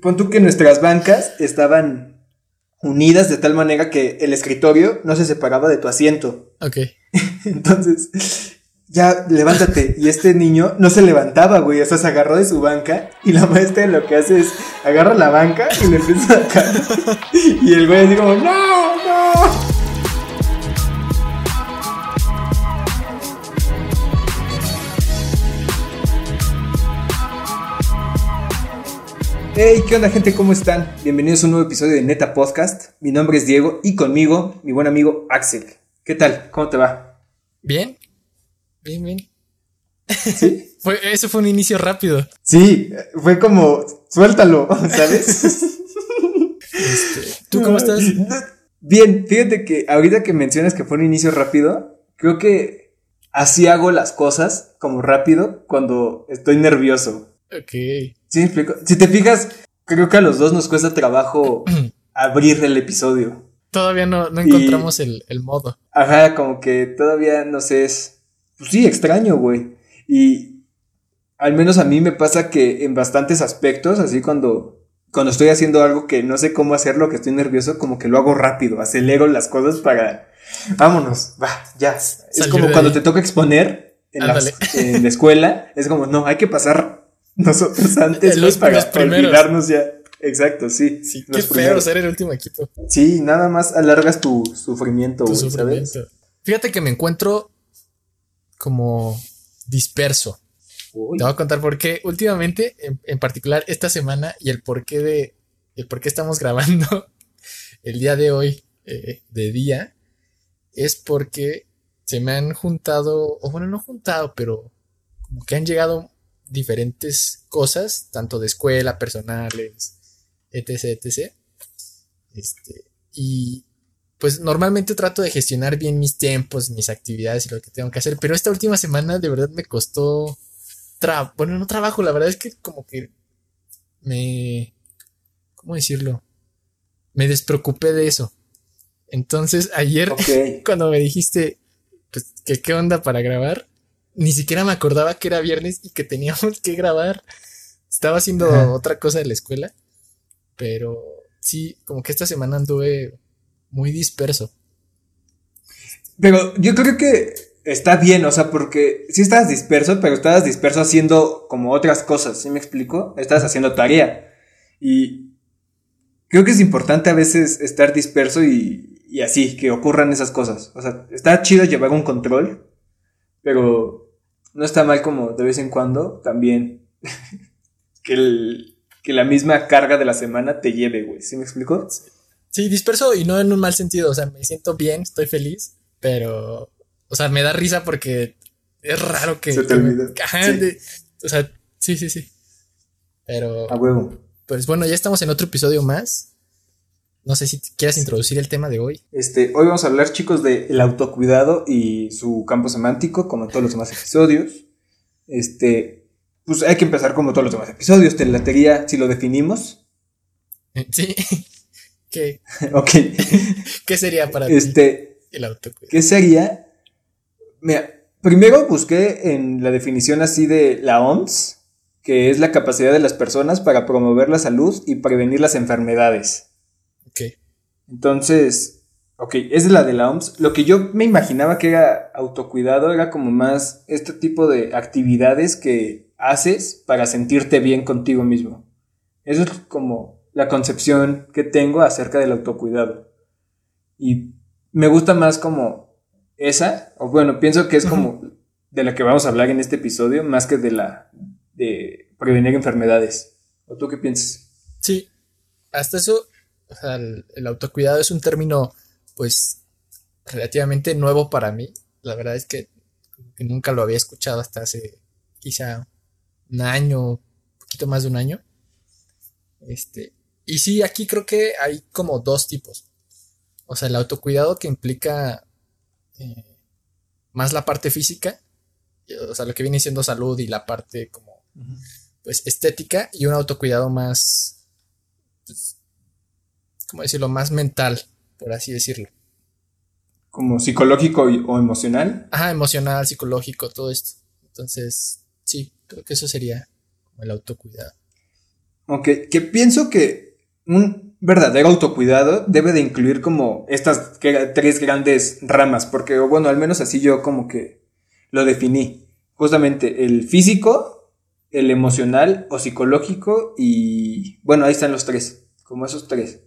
Pon tú que nuestras bancas estaban unidas de tal manera que el escritorio no se separaba de tu asiento. Ok. Entonces, ya levántate. Y este niño no se levantaba, güey. O sea, se agarró de su banca. Y la maestra lo que hace es agarra la banca y le empieza a sacar. Y el güey así como, ¡No! ¡No! Hey, ¿qué onda gente? ¿Cómo están? Bienvenidos a un nuevo episodio de Neta Podcast. Mi nombre es Diego y conmigo mi buen amigo Axel. ¿Qué tal? ¿Cómo te va? Bien. Bien, bien. ¿Sí? Fue, eso fue un inicio rápido. Sí, fue como, suéltalo, ¿sabes? Este, ¿Tú cómo estás? Bien, fíjate que ahorita que mencionas que fue un inicio rápido, creo que así hago las cosas como rápido cuando estoy nervioso. Ok. ¿Sí? Si te fijas, creo que a los dos nos cuesta trabajo abrir el episodio. Todavía no, no Y- encontramos el, el modo. Ajá, como que todavía no sé, es. Pues sí, extraño, güey. Y al menos a mí me pasa que en bastantes aspectos, así cuando. Cuando estoy haciendo algo que no sé cómo hacerlo, que estoy nervioso, como que lo hago rápido, acelero las cosas para. Vámonos, va, ya. Es como cuando ahí. te toca exponer en, Ándale. en la escuela, es como, no, hay que pasar nosotros antes Los- para los primeros. olvidarnos ya. Exacto, sí. Sí, qué feo ser el último equipo. Sí, nada más alargas tu sufrimiento, Tu sufrimiento. Fíjate que me encuentro como disperso. Uy. Te voy a contar por qué. Últimamente, en, en particular esta semana, y el por qué de. El por qué estamos grabando el día de hoy eh, de día, es porque se me han juntado, o bueno, no juntado, pero como que han llegado diferentes cosas, tanto de escuela, personales, etc, etc. Este, y pues normalmente trato de gestionar bien mis tiempos, mis actividades y lo que tengo que hacer, pero esta última semana de verdad me costó tra- bueno, no trabajo, la verdad es que como que me ¿cómo decirlo? Me despreocupé de eso. Entonces, ayer cuando me dijiste pues, que qué onda para grabar, ni siquiera me acordaba que era viernes y que teníamos que grabar. Estaba haciendo Ajá. otra cosa de la escuela, pero sí, como que esta semana anduve muy disperso. Pero yo creo que está bien, o sea, porque sí estabas disperso, pero estabas disperso haciendo como otras cosas, ¿sí me explico? Estabas haciendo tarea. Y creo que es importante a veces estar disperso y, y así, que ocurran esas cosas. O sea, está chido llevar un control, pero no está mal como de vez en cuando también que, el- que la misma carga de la semana te lleve, güey, ¿sí me explico? Sí, disperso y no en un mal sentido, o sea, me siento bien, estoy feliz, pero, o sea, me da risa porque es raro que... Se te olvida. Ajá, Sí. de- o sea, sí, sí, sí. Pero... A huevo. Pues bueno, ya estamos en otro episodio más. No sé si quieras introducir el tema de hoy. Este, hoy vamos a hablar, chicos, del autocuidado y su campo semántico, como en todos los demás episodios. Este, pues hay que empezar como todos los demás episodios. Te latería si lo definimos. Sí. ¿Qué, ok. qué sería para ti Este, el autocuidado? ¿qué sería? Mira, primero busqué en la definición así de la OMS, que es la capacidad de las personas para promover la salud y prevenir las enfermedades. Entonces, ok, es de la de la OMS. Lo que yo me imaginaba que era autocuidado era como más este tipo de actividades que haces para sentirte bien contigo mismo. Eso es como la concepción que tengo acerca del autocuidado. Y me gusta más como esa, o bueno, pienso que es como de la que vamos a hablar en este episodio, más que de la de prevenir enfermedades. ¿O tú qué piensas? Sí. Hasta eso, o sea, el, el autocuidado es un término, pues, relativamente nuevo para mí. La verdad es que, nunca lo había escuchado hasta hace quizá un año, un poquito más de un año. Este, y sí, aquí creo que hay como dos tipos. O sea, el autocuidado que implica eh, más la parte física, o sea, lo que viene siendo salud y la parte como, pues, estética, y un autocuidado más, pues, ¿cómo decirlo? Más mental, por así decirlo. Como psicológico y- o emocional. Ajá, emocional, psicológico, todo esto. Entonces, sí, creo que eso sería el autocuidado. Ok, que pienso que un verdadero autocuidado debe de incluir como estas tres grandes ramas, porque bueno, al menos así yo como que lo definí. Justamente el físico, el emocional o psicológico y bueno, ahí están los tres, como esos tres.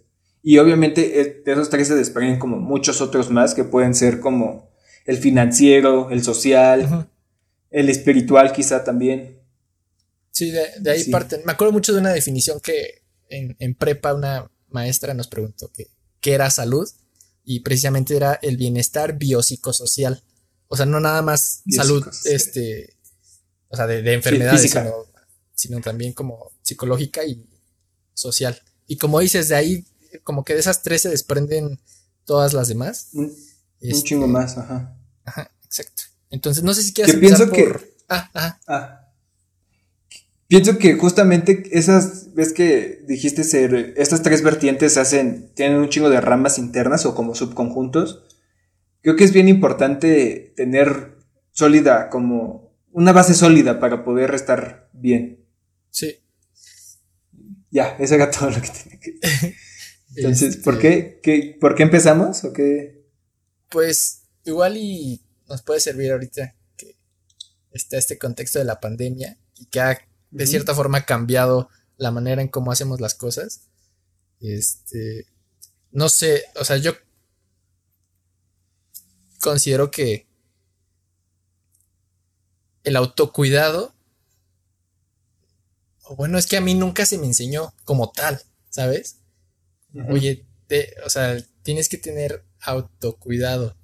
Y obviamente de esos tres se desprenden como muchos otros más que pueden ser como el financiero, el social, el espiritual quizá también. Sí, de, ahí parte. Me acuerdo mucho de una definición que en, prepa una maestra nos preguntó que, qué era salud y precisamente era el bienestar biopsicosocial. O sea, no nada más salud, este, o sea, de, enfermedades, sino, también como psicológica y social. Y como dices, de ahí, como que de esas tres se desprenden todas las demás. Un, chingo este, más, ajá. Ajá, exacto. Entonces, no sé si quieres que pienso que Ah, ajá. Ah. Pienso que justamente esas, ves que dijiste ser, estas tres vertientes hacen, tienen un chingo de ramas internas o como subconjuntos. Creo que es bien importante tener sólida, como una base sólida para poder estar bien. Sí. Ya, eso era todo lo que tenía que Entonces, ¿por este qué? ¿Por qué empezamos? ¿O qué? Pues igual y nos puede servir ahorita que está este contexto de la pandemia y que ha de cierta forma cambiado la manera en cómo hacemos las cosas. Este, no sé, o sea, yo considero que el autocuidado, o bueno, es que a mí nunca se me enseñó como tal, ¿sabes? Oye, o sea, tienes que tener autocuidado.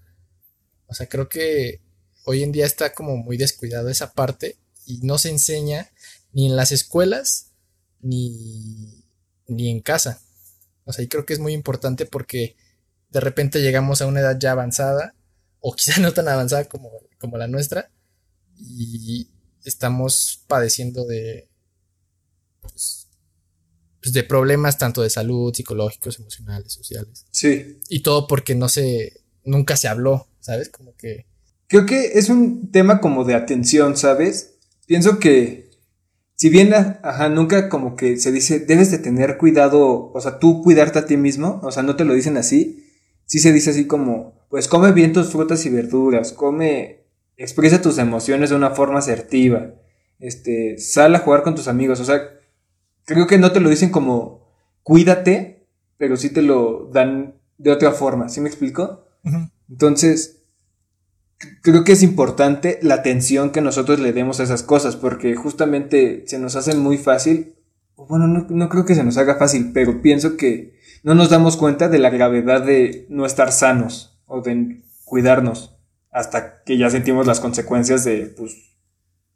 O sea, creo que hoy en día está como muy descuidado esa parte y no se enseña ni en las escuelas, ni, ni en casa. O sea, y creo que es muy importante porque de repente llegamos a una edad ya avanzada, o quizá no tan avanzada como, como la nuestra, y estamos padeciendo de, pues, pues, de problemas tanto de salud, psicológicos, emocionales, sociales. Sí. Y todo porque no se, nunca se habló, ¿sabes? Como que... Creo que es un tema como de atención, ¿sabes? Pienso que si bien, ajá, nunca como que se dice, debes de tener cuidado, o sea, tú cuidarte a ti mismo, o sea, no te lo dicen así, sí se dice así como, pues come bien tus frutas y verduras, come, expresa tus emociones de una forma asertiva, este, sal a jugar con tus amigos, o sea, creo que no te lo dicen como, cuídate, pero sí te lo dan de otra forma, ¿sí me explico? Entonces, creo que es importante la atención que nosotros le demos a esas cosas, porque justamente se nos hace muy fácil, bueno, no, creo que se nos haga fácil, pero pienso que no nos damos cuenta de la gravedad de no estar sanos o de cuidarnos hasta que ya sentimos las consecuencias de pues,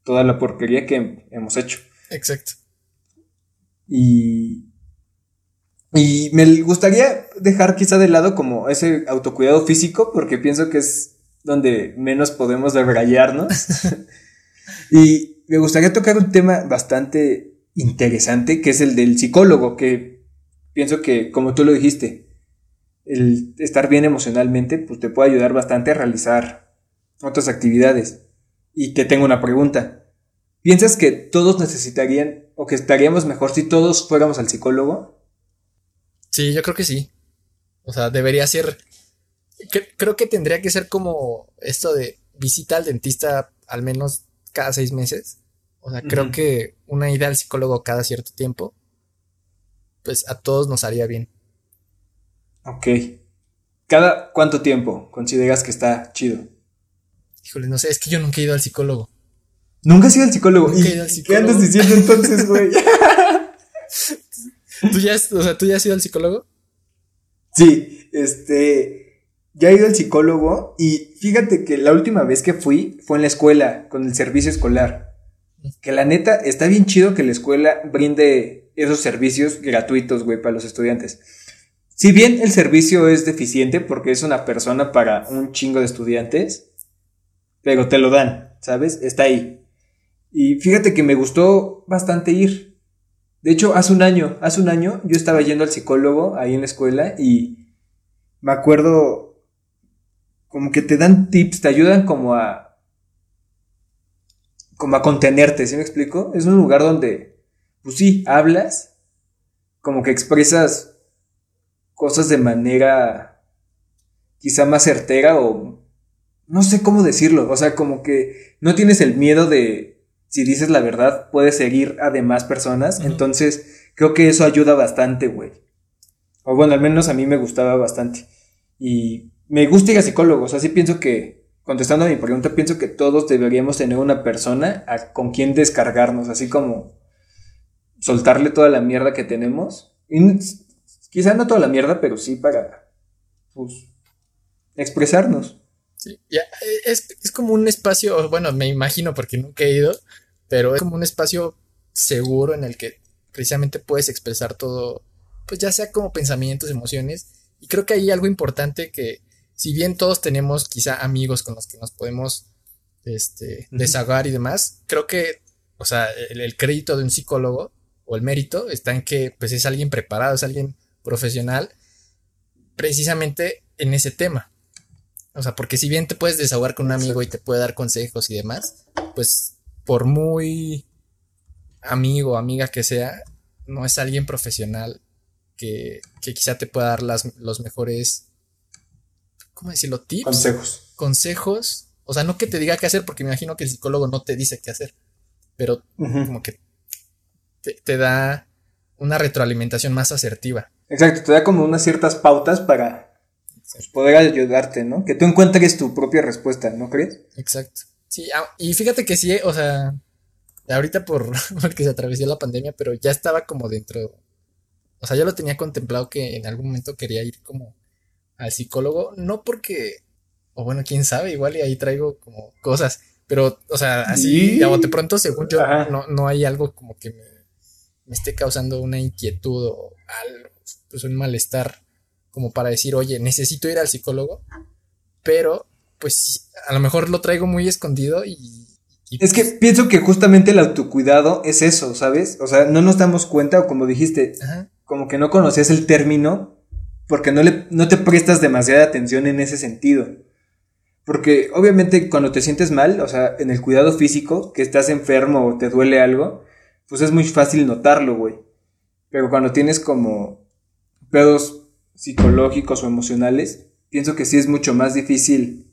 toda la porquería que hemos hecho. Exacto. Y, y me gustaría dejar quizá de lado como ese autocuidado físico, porque pienso que es donde menos podemos debrayarnos. y me gustaría tocar un tema bastante interesante, que es el del psicólogo, que pienso que, como tú lo dijiste, el estar bien emocionalmente, pues te puede ayudar bastante a realizar otras actividades. Y te tengo una pregunta. ¿Piensas que todos necesitarían o que estaríamos mejor si todos fuéramos al psicólogo? Sí, yo creo que sí. O sea, debería ser creo que tendría que ser como esto de visita al dentista al menos cada seis meses. O sea, creo que una ida al psicólogo cada cierto tiempo, pues a todos nos haría bien. Ok. ¿Cada cuánto tiempo consideras que está chido? Híjole, no sé, es que yo nunca he ido al psicólogo. ¿Nunca has ido al psicólogo? Nunca al psicólogo. ¿Qué andas diciendo entonces, güey? ¿Tú ya, o sea, ¿tú ya has ido al psicólogo? Sí, este ya he ido al psicólogo y fíjate que la última vez que fui fue en la escuela, con el servicio escolar. Que la neta está bien chido que la escuela brinde esos servicios gratuitos, güey, para los estudiantes. Si bien el servicio es deficiente porque es una persona para un chingo de estudiantes, pero te lo dan, ¿sabes? Está ahí. Y fíjate que me gustó bastante ir. De hecho, hace un año, hace un año yo estaba yendo al psicólogo ahí en la escuela y me acuerdo como que te dan tips, te ayudan como a como a contenerte, ¿sí me explico? Es un lugar donde, pues sí, hablas, como que expresas cosas de manera quizá más certera o no sé cómo decirlo, o sea, como que no tienes el miedo de si dices la verdad puedes seguir a demás personas, entonces creo que eso ayuda bastante, güey. O bueno, al menos a mí me gustaba bastante. Y me gusta ir a psicólogos, así pienso que, contestando a mi pregunta, pienso que todos deberíamos tener una persona con quien descargarnos, así como soltarle toda la mierda que tenemos. Y quizá no toda la mierda, pero sí para, pues, expresarnos. Sí, ya, es, es como un espacio, bueno, me imagino porque nunca he ido, pero es como un espacio seguro en el que precisamente puedes expresar todo, pues ya sea como pensamientos, emociones. Y creo que hay algo importante que, si bien todos tenemos quizá amigos con los que nos podemos este, desahogar y demás, creo que, o sea, el, crédito de un psicólogo o el mérito está en que pues es alguien preparado, es alguien profesional precisamente en ese tema. O sea, porque si bien te puedes desahogar con un amigo y te puede dar consejos y demás, pues por muy amigo o amiga que sea, no es alguien profesional que, que quizá te pueda dar las, los mejores, ¿cómo decirlo? Tips. Consejos. Consejos. O sea, no que te diga qué hacer, porque me imagino que el psicólogo no te dice qué hacer, pero como que te, da una retroalimentación más asertiva. Exacto, te da como unas ciertas pautas para pues, poder ayudarte, ¿no? Que tú encuentres tu propia respuesta, ¿no crees? Exacto. Sí, ah, y fíjate que sí, o sea, ahorita por porque se atravesó la pandemia, pero ya estaba como dentro. O sea, yo lo tenía contemplado que en algún momento quería ir como al psicólogo, no porque, o bueno, quién sabe, igual y ahí traigo como cosas, pero, o sea, así, de pronto, según yo, no, no hay algo como que me, me, esté causando una inquietud o algo, pues un malestar, como para decir, oye, necesito ir al psicólogo, pero pues a lo mejor lo traigo muy escondido y... es que pienso que justamente el autocuidado es eso, ¿sabes? O sea, no nos damos cuenta o como dijiste, como que no conocías el término porque no, le, no te prestas demasiada atención en ese sentido. Porque obviamente cuando te sientes mal, o sea, en el cuidado físico, que estás enfermo o te duele algo, pues es muy fácil notarlo, güey. Pero cuando tienes como pedos psicológicos o emocionales, pienso que sí es mucho más difícil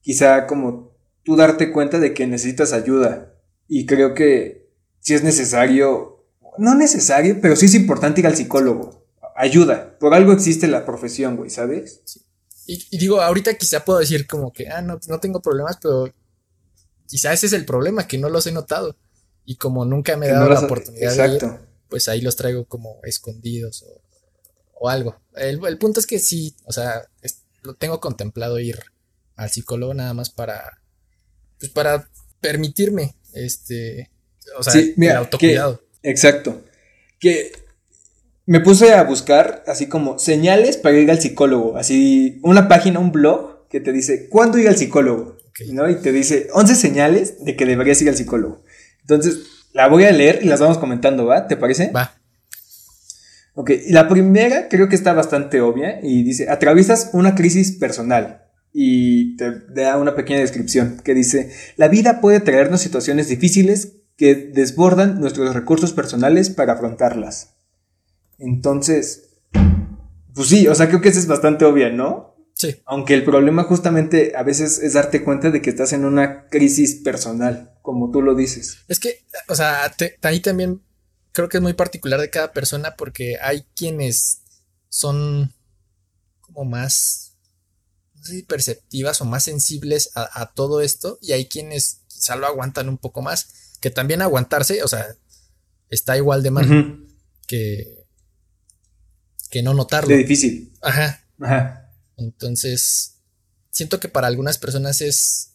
quizá como tú darte cuenta de que necesitas ayuda. Y creo que si es necesario, no necesario, pero sí es importante ir al psicólogo. Ayuda. Por algo existe la profesión, güey, ¿sabes? Sí. Y, digo, ahorita quizá puedo decir como que, ah, no, no tengo problemas, pero quizá ese es el problema, que no los he notado. Y como nunca me he dado la oportunidad de ir, pues ahí los traigo como escondidos o, algo. El, el, punto es que sí, o sea, lo tengo contemplado ir al psicólogo nada más para, pues para permitirme, este, o sea, el autocuidado. exacto. Que me puse a buscar así como señales para ir al psicólogo, así una página, un blog que te dice, ¿cuándo ir al psicólogo? ¿no? Y te dice 11 señales de que deberías ir al psicólogo. Entonces, la voy a leer y las vamos comentando, ¿va? ¿Te parece? Va. Ok, la primera creo que está bastante obvia y dice, atraviesas una crisis personal y te da una pequeña descripción que dice, la vida puede traernos situaciones difíciles que desbordan nuestros recursos personales para afrontarlas. Entonces, pues sí, o sea, creo que eso es bastante obvia, ¿no? Sí. Aunque el problema justamente a veces es darte cuenta de que estás en una crisis personal, como tú lo dices. Es que, o sea, ahí también creo que es muy particular de cada persona porque hay quienes son como más perceptivas o más sensibles a, todo esto y hay quienes quizá lo aguantan un poco más, que también aguantarse, o sea, está igual de mal que, que no notarlo. De difícil. Ajá. Ajá. Entonces, siento que para algunas personas es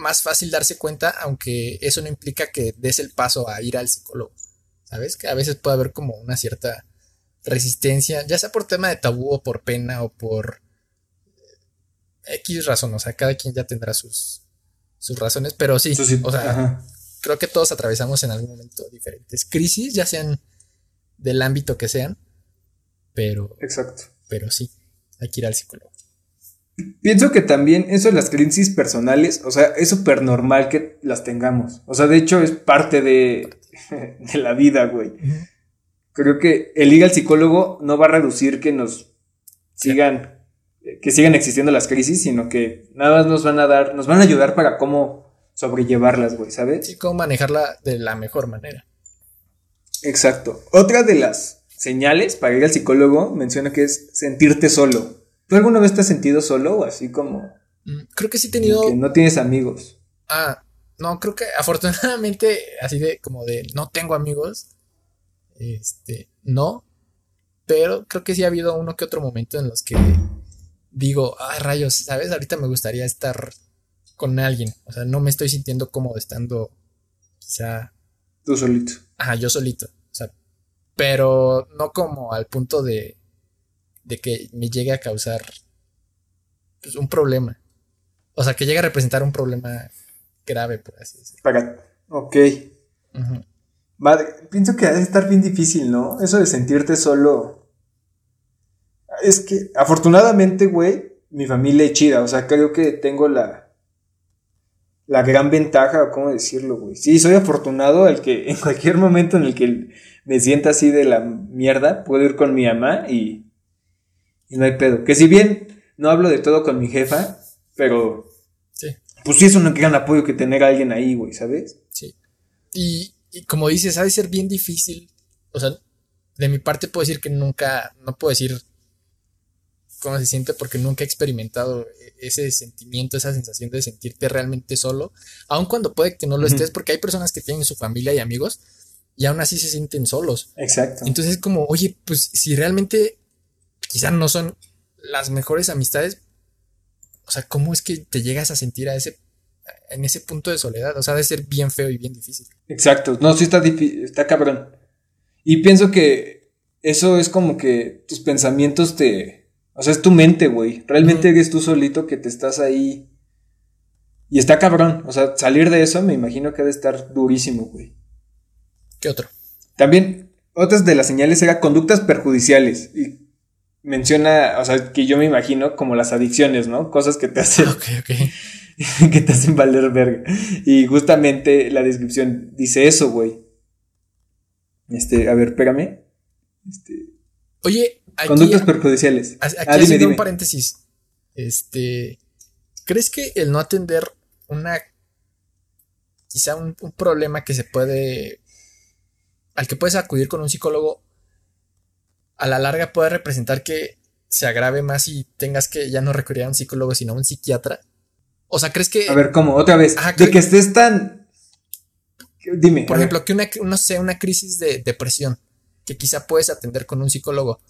más fácil darse cuenta, aunque eso no implica que des el paso a ir al psicólogo. ¿Sabes? Que a veces puede haber como una cierta resistencia, ya sea por tema de tabú o por pena o por X razón, o sea, cada quien ya tendrá sus, sus razones, pero sí, o sea, creo que todos atravesamos en algún momento diferentes crisis, ya sean del ámbito que sean, pero... Exacto. Pero sí, hay que ir al psicólogo. Pienso que también eso de las crisis personales, o sea, es súper normal que las tengamos. O sea, de hecho es parte de, de la vida, güey. creo que el ir al psicólogo no va a reducir que nos sigan, que sigan existiendo las crisis, sino que nada más nos van a dar, nos van a ayudar para cómo sobrellevarlas, güey, ¿sabes? Sí, cómo manejarla de la mejor manera. Exacto. Otra de las señales para ir al psicólogo menciona que es sentirte solo. ¿Tú alguna vez te has sentido solo o así como... Mm, creo que sí he tenido... Que no tienes amigos. Ah, no, creo que afortunadamente así de como de no tengo amigos. Este, no. Pero creo que sí ha habido uno que otro momento en los que digo, ay rayos, ¿sabes? Ahorita me gustaría estar con alguien. O sea, no me estoy sintiendo cómodo estando quizá... Tú solito. Ajá, yo solito. O sea, pero no como al punto de, de que me llegue a causar pues, un problema. O sea, que llegue a representar un problema grave, por así decirlo. Para, ok. pienso que ha de estar bien difícil, ¿no? Eso de sentirte solo. Es que, afortunadamente, güey, mi familia es chida. O sea, creo que tengo la, la gran ventaja, ¿cómo decirlo, güey? Sí, soy afortunado el que en cualquier momento en el que me sienta así de la mierda, puedo ir con mi mamá y, y no hay pedo. Que si bien no hablo de todo con mi jefa, pero sí. pues sí es un gran apoyo que tener a alguien ahí, güey, ¿sabes? Sí. Y, y como dices, ha de ser bien difícil. O sea, de mi parte puedo decir que nunca, no puedo decir cómo se siente porque nunca he experimentado ese sentimiento, esa sensación de sentirte realmente solo, aun cuando puede que no lo estés, porque hay personas que tienen su familia y amigos y aún así se sienten solos. Exacto. Entonces es como, oye, pues si realmente quizás no son las mejores amistades, o sea, ¿cómo es que te llegas a sentir a ese en ese punto de soledad? O sea, de ser bien feo y bien difícil. Exacto. No, sí está está cabrón. Y pienso que eso es como que tus pensamientos te o sea, es tu mente, güey. Realmente eres tú solito que te estás ahí. Y está cabrón. O sea, salir de eso me imagino que ha de estar durísimo, güey. ¿Qué otro? También, otras de las señales eran conductas perjudiciales. Y menciona, o sea, que yo me imagino como las adicciones, ¿no? Cosas que te hacen. Ok, ok. que te hacen valer verga. Y justamente la descripción dice eso, güey. Este, a ver, pégame. Este. Oye, Conductas perjudiciales. Aquí ah, haciendo un paréntesis. Este. ¿Crees que el no atender una. quizá un, problema que se puede. al que puedes acudir con un psicólogo. A la larga puede representar que se agrave más y tengas que ya no recurrir a un psicólogo, sino a un psiquiatra? O sea, ¿crees que. A ver, ¿cómo? Otra vez. de que estés tan. Dime. Por ejemplo, que una, no sé, una crisis de depresión que quizá puedes atender con un psicólogo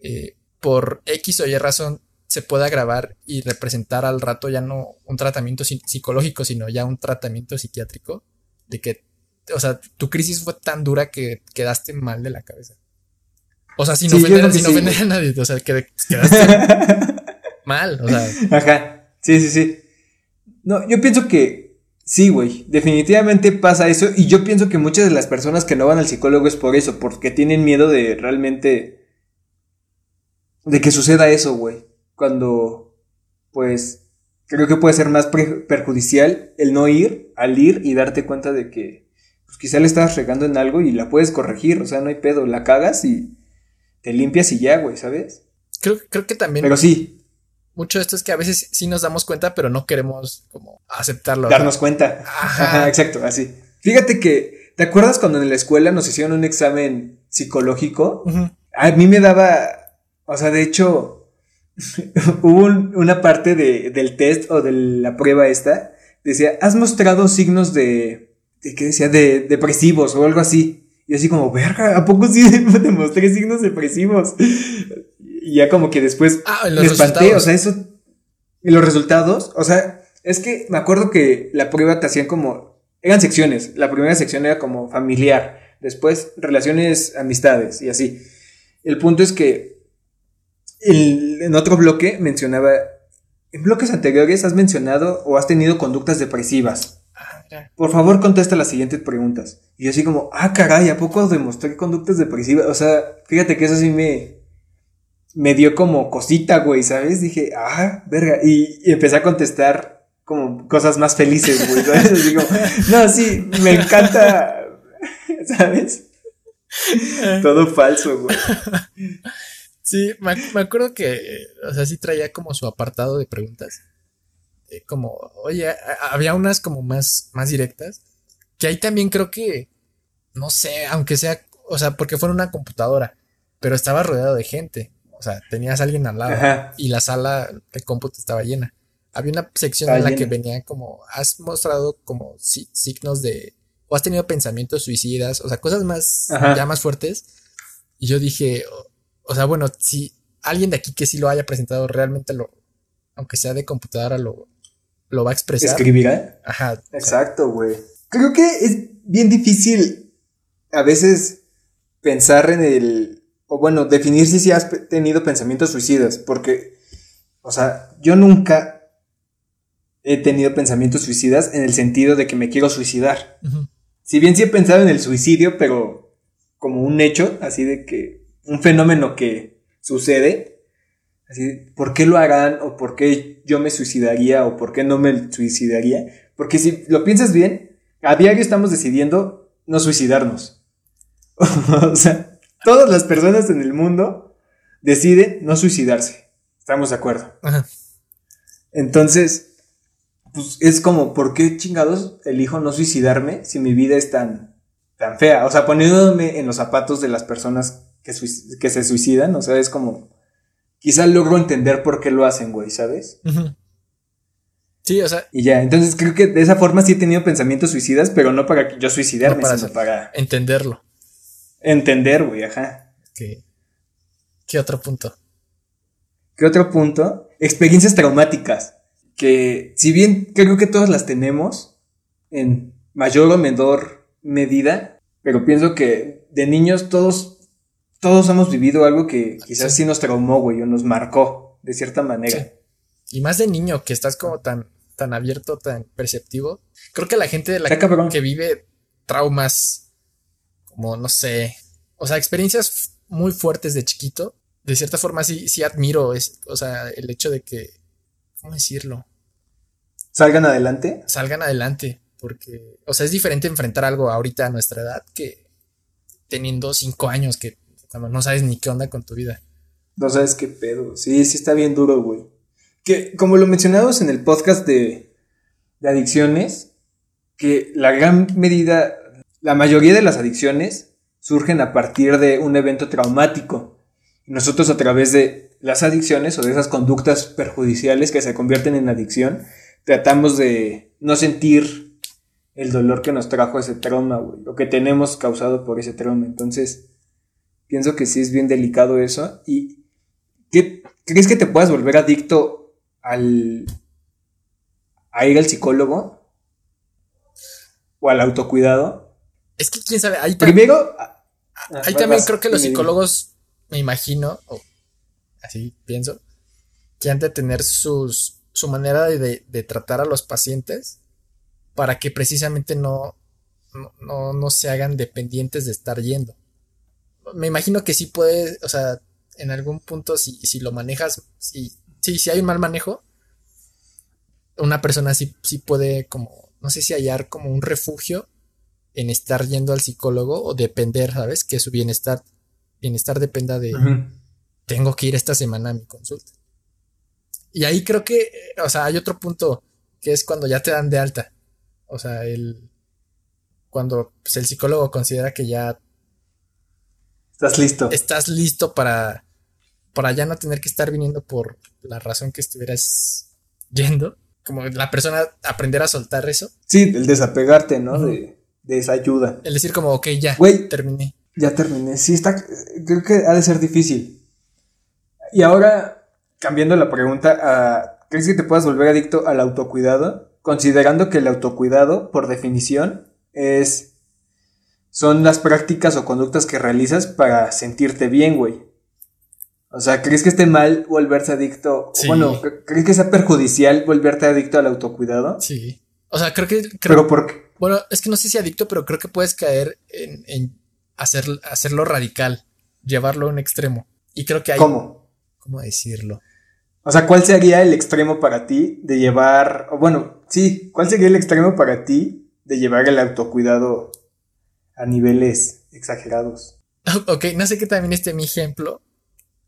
eh, por X o Y razón se puede agravar y representar al rato ya no un tratamiento psicológico, sino ya un tratamiento psiquiátrico, de que, o sea, tu crisis fue tan dura que quedaste mal de la cabeza. O sea, sin, ofender, a nadie, o sea, que quedaste mal, o sea. Ajá, sí, sí, sí. No, yo pienso que sí, güey, definitivamente pasa eso y yo pienso que muchas de las personas que no van al psicólogo es por eso, porque tienen miedo de realmente de que suceda eso, güey. Cuando, pues, creo que puede ser más perjudicial el no ir, al ir y darte cuenta de que, pues quizá le estás regando en algo y la puedes corregir, o sea, no hay pedo, la cagas y te limpias y ya, güey, ¿sabes? Creo, creo que también. Pero sí. Mucho de esto es que a veces sí nos damos cuenta, pero no queremos como aceptarlo. Darnos cuenta. Ajá. exacto, así. Fíjate que, ¿te acuerdas cuando en la escuela nos hicieron un examen psicológico? A mí me daba o sea, de hecho, hubo una parte de, del test o de la prueba esta, decía, has mostrado signos de, de ¿qué decía? De depresivos o algo así. Y así como, verga, ¿a poco sí demostré signos depresivos? Y ya como que después ah, me espanté, o sea, eso, y los resultados, o sea, es que me acuerdo que la prueba te hacían como, eran secciones, la primera sección era como familiar, después relaciones, amistades y así. El punto es que en otro bloque mencionaba, en bloques anteriores has mencionado o has tenido conductas depresivas. Por favor, contesta las siguientes preguntas. Y yo así como, ah, caray, ¿a poco demostré conductas depresivas? O sea, fíjate que eso sí me, me dio como cosita, güey, ¿sabes? Dije, ah, verga. Y, empecé a contestar como cosas más felices, güey, ¿sabes? no, sí, me encanta, ¿sabes? Todo falso, güey. Sí, me, me acuerdo que, o sea, sí traía como su apartado de preguntas. Eh, como, oye, a- había unas como más, más directas. Que ahí también creo que, no sé, aunque sea, o sea, porque fue en una computadora, pero estaba rodeado de gente. O sea, tenías a alguien al lado Ajá. y la sala de cómputo estaba llena. Había una sección Estaba en la que venía como, has mostrado como si- signos de, o has tenido pensamientos suicidas, o sea, cosas más, Ajá. ya más fuertes. Y yo dije, o, o sea, bueno, si alguien de aquí que sí lo haya presentado realmente lo, aunque sea de computadora, lo, lo va a expresar. ¿Escribirá? Ajá. Exacto, güey. Creo que es bien difícil a veces pensar en el, o bueno, definir si, si has tenido pensamientos suicidas, porque, o sea, yo nunca he tenido pensamientos suicidas en el sentido de que me quiero suicidar. Si bien sí he pensado en el suicidio, pero como un hecho, así de que un fenómeno que sucede, así, ¿por qué lo harán? ¿O por qué yo me suicidaría? ¿O por qué no me suicidaría? Porque si lo piensas bien, a diario estamos decidiendo no suicidarnos. o sea, todas las personas en el mundo deciden no suicidarse. Estamos de acuerdo. ajá. Entonces, pues es como, ¿por qué chingados elijo no suicidarme si mi vida es tan, tan fea? O sea, poniéndome en los zapatos de las personas que, que se suicidan, o sea, es como, quizá logro entender por qué lo hacen, güey, ¿sabes? Sí, o sea, Y ya, entonces creo que de esa forma sí he tenido pensamientos suicidas, pero no para que yo suicidarme, No para sino para entenderlo. entender, güey, ajá. Que, ¿Qué otro punto? ¿Qué otro punto? Experiencias traumáticas. Que si bien creo que todas las tenemos, en mayor o menor medida, pero pienso que de niños todos, todos hemos vivido algo que quizás sí, nos traumó, güey, o nos marcó, de cierta manera. Sí. Y más de niño, que estás como tan, tan abierto, tan perceptivo. Creo que la gente de la que vive traumas, como no sé, o sea, experiencias muy fuertes de chiquito, de cierta forma sí, sí admiro, es, o sea, el hecho de que, ¿cómo decirlo? Salgan adelante. Salgan adelante, porque, o sea, es diferente enfrentar algo ahorita a nuestra edad que teniendo cinco años que no sabes ni qué onda con tu vida. No sabes qué pedo. Sí, sí está bien duro, güey. Que como lo mencionamos en el podcast de, adicciones, que la gran medida, la mayoría de las adicciones surgen a partir de un evento traumático. Nosotros a través de las adicciones o de esas conductas perjudiciales que se convierten en adicción, tratamos de no sentir el dolor que nos trajo ese trauma, güey, lo que tenemos causado por ese trauma. Entonces, pienso que sí es bien delicado eso. ¿Y qué, crees que te puedas volver adicto al a ir al psicólogo o al autocuidado? Es que quién sabe, ahí, Primero, ah, ahí vas, también vas, creo que los psicólogos, me imagino, o así pienso, que han de tener sus, su manera de, de- de tratar a los pacientes para que precisamente no, no, no, no se hagan dependientes de estar yendo. Me imagino que sí puede, o sea, en algún punto, si, si lo manejas, si, sí, si hay un mal manejo, una persona sí, sí puede como, no sé si hallar como un refugio en estar yendo al psicólogo o depender, ¿sabes? Que su bienestar, bienestar dependa de, tengo que ir esta semana a mi consulta. Y ahí creo que, o sea, hay otro punto que es cuando ya te dan de alta. O sea, el cuando pues, el psicólogo considera que ya Estás listo. estás listo para para ya no tener que estar viniendo por la razón que estuvieras yendo. Como la persona aprender a soltar eso. Sí, el desapegarte, ¿no? De, de esa ayuda. El decir como, ok, ya, Güey, terminé. Ya terminé. Sí, está. Creo que ha de ser difícil. Y ahora, cambiando la pregunta, a, ¿crees que te puedas volver adicto al autocuidado? Considerando que el autocuidado, por definición, es. Son las prácticas o conductas que realizas para sentirte bien, güey. O sea, ¿crees que esté mal volverse adicto? Sí. Bueno, ¿crees que sea perjudicial volverte adicto al autocuidado? Sí. O sea, creo que creo, Pero ¿por qué? Bueno, es que no sé si adicto, pero creo que puedes caer en, en hacer, hacerlo radical, llevarlo a un extremo. Y creo que hay. ¿Cómo? ¿Cómo decirlo? O sea, ¿cuál sería el extremo para ti de llevar, o bueno, sí, cuál sería el extremo para ti de llevar el autocuidado a niveles exagerados? Ok, no sé qué también esté mi ejemplo.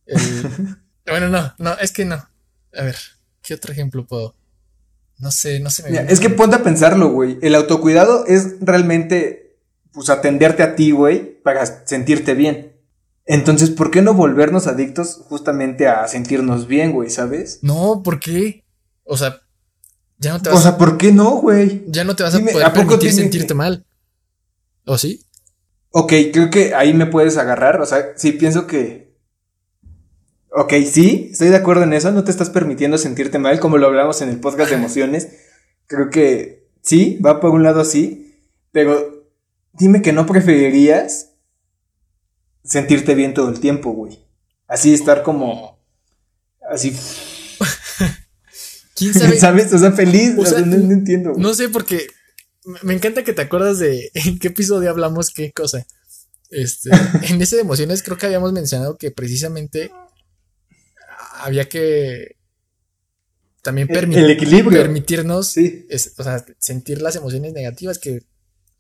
bueno, no, no, es que no. A ver, ¿qué otro ejemplo puedo? No sé, no sé. es que ponte a pensarlo, güey. El autocuidado es realmente, pues, atenderte a ti, güey, para sentirte bien. Entonces, ¿por qué no volvernos adictos justamente a sentirnos bien, güey, ¿sabes? No, ¿por qué? O sea, ya no te vas O sea, ¿por qué no, güey? Ya no te vas a poder permitir sentirte mal. ¿O sí? Ok, creo que ahí me puedes agarrar. O sea, sí pienso que. Ok, sí, estoy de acuerdo en eso. No te estás permitiendo sentirte mal, como lo hablamos en el podcast de emociones. Creo que sí, va por un lado así. Pero dime que no preferirías sentirte bien todo el tiempo, güey. Así estar como. Así. ¿Quién sabe? ¿Sabes? O sea, feliz. no, entiendo. No sé, porque me encanta que te acuerdas de en qué episodio hablamos qué cosa. Este, en ese de emociones creo que habíamos mencionado que precisamente había que también permitir, el equilibrio. permitirnos o sea, sentir las emociones negativas que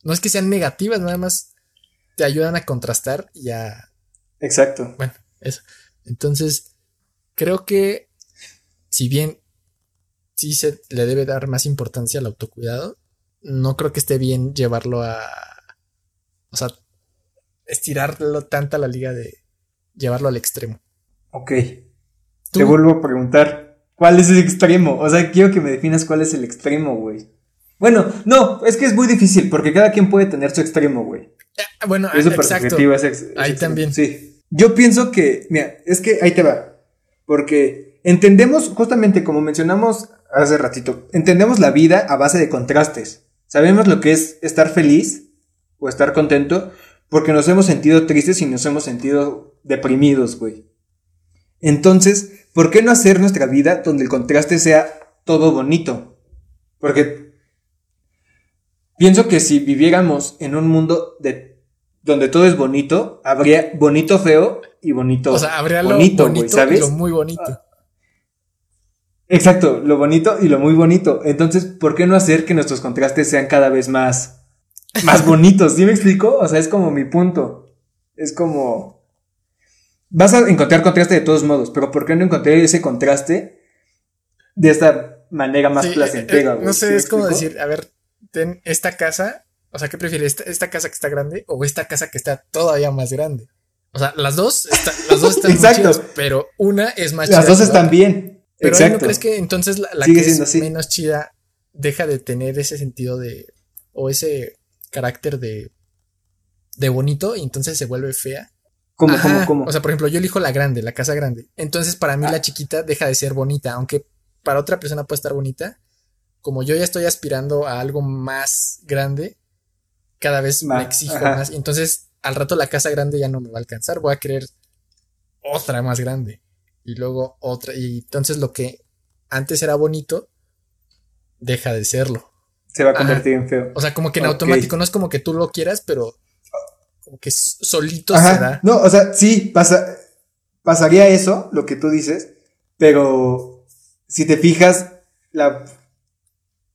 no es que sean negativas, nada más te ayudan a contrastar y a... Exacto. Bueno, eso. Entonces, creo que si bien sí se le debe dar más importancia al autocuidado, no creo que esté bien llevarlo a... O sea, estirarlo tanto a la liga de llevarlo al extremo. Ok. Te vuelvo a preguntar, ¿cuál es el extremo? O sea, quiero que me definas cuál es el extremo, güey. Bueno, no, es que es muy difícil porque cada quien puede tener su extremo, güey. Ah, bueno, es exacto. ahí también. Sí. Yo pienso que, mira, es que ahí te va. Porque entendemos, justamente como mencionamos hace ratito, entendemos la vida a base de contrastes. Sabemos lo que es estar feliz o estar contento porque nos hemos sentido tristes y nos hemos sentido deprimidos, güey. Entonces, ¿por qué no hacer nuestra vida donde el contraste sea todo bonito? Porque Pienso que si viviéramos en un mundo de donde todo es bonito, habría bonito feo y bonito. O sea, habría lo bonito, ¿sabes? y lo muy bonito. Exacto, lo bonito y lo muy bonito. Entonces, ¿por qué no hacer que nuestros contrastes sean cada vez más, más bonitos? ¿Sí me explico? O sea, es como mi punto. Es como. Vas a encontrar contraste de todos modos, pero ¿por qué no encontrar ese contraste de esta manera más placentera? Eh, eh, no sé, es como decir, a ver, ten esta casa, o sea, ¿qué prefieres? ¿Esta, casa que está grande o esta casa que está todavía más grande? O sea, las dos, las dos están Exacto. pero una es más chida. Las dos están bien. Pero Exacto. ¿no crees que entonces la, que es menos chida deja de tener ese sentido de, o ese carácter de, de bonito y entonces se vuelve fea? ¿Cómo, cómo, cómo? O sea, por ejemplo, yo elijo la grande, la casa grande. Entonces, para mí, la ah. chiquita deja de ser bonita, aunque para otra persona puede estar bonita, como yo ya estoy aspirando a algo más grande, cada vez me exijo más. Y entonces, al rato la casa grande ya no me va a alcanzar. Voy a querer otra más grande. Y luego otra. Y entonces lo que antes era bonito, deja de serlo. Se va a convertir en feo. O sea, como que en automático. No es como que tú lo quieras, pero como que solito se da. No, o sea, sí, pasa, pasaría eso, lo que tú dices, pero si te fijas, la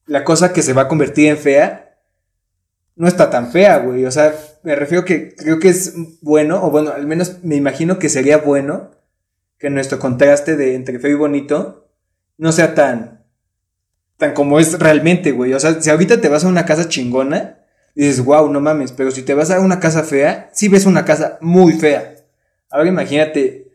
la cosa que se va a convertir en fea no está tan fea, güey. O sea, me refiero que creo que es bueno, o bueno, al menos me imagino que sería bueno que nuestro contraste de entre feo y bonito no sea tan, tan como es realmente, güey. O sea, si ahorita te vas a una casa chingona, dices, wow, no mames, pero si te vas a una casa fea, sí ves una casa muy fea. Ahora imagínate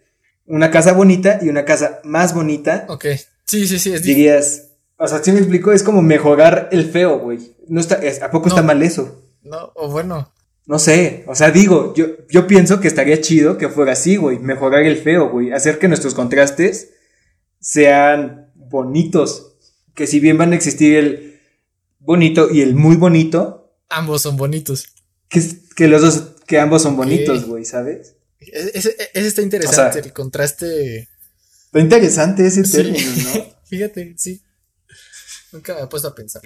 una casa bonita y una casa más bonita. Ok, sí, sí, sí. Es dirías, o sea, si me explico, es como mejorar el feo, güey. No está, ¿A poco está mal eso? No, o bueno. No sé, o sea, digo, yo, yo pienso que estaría chido que fuera así, güey. Mejorar el feo, güey. Hacer que nuestros contrastes sean bonitos. Que si bien van a existir el bonito y el muy bonito. Ambos son bonitos. Que, que los dos, que ambos son bonitos, güey, ¿sabes? Ese, está interesante, el contraste. Está interesante ese término, ¿no? Fíjate, sí. Nunca me he puesto a pensar.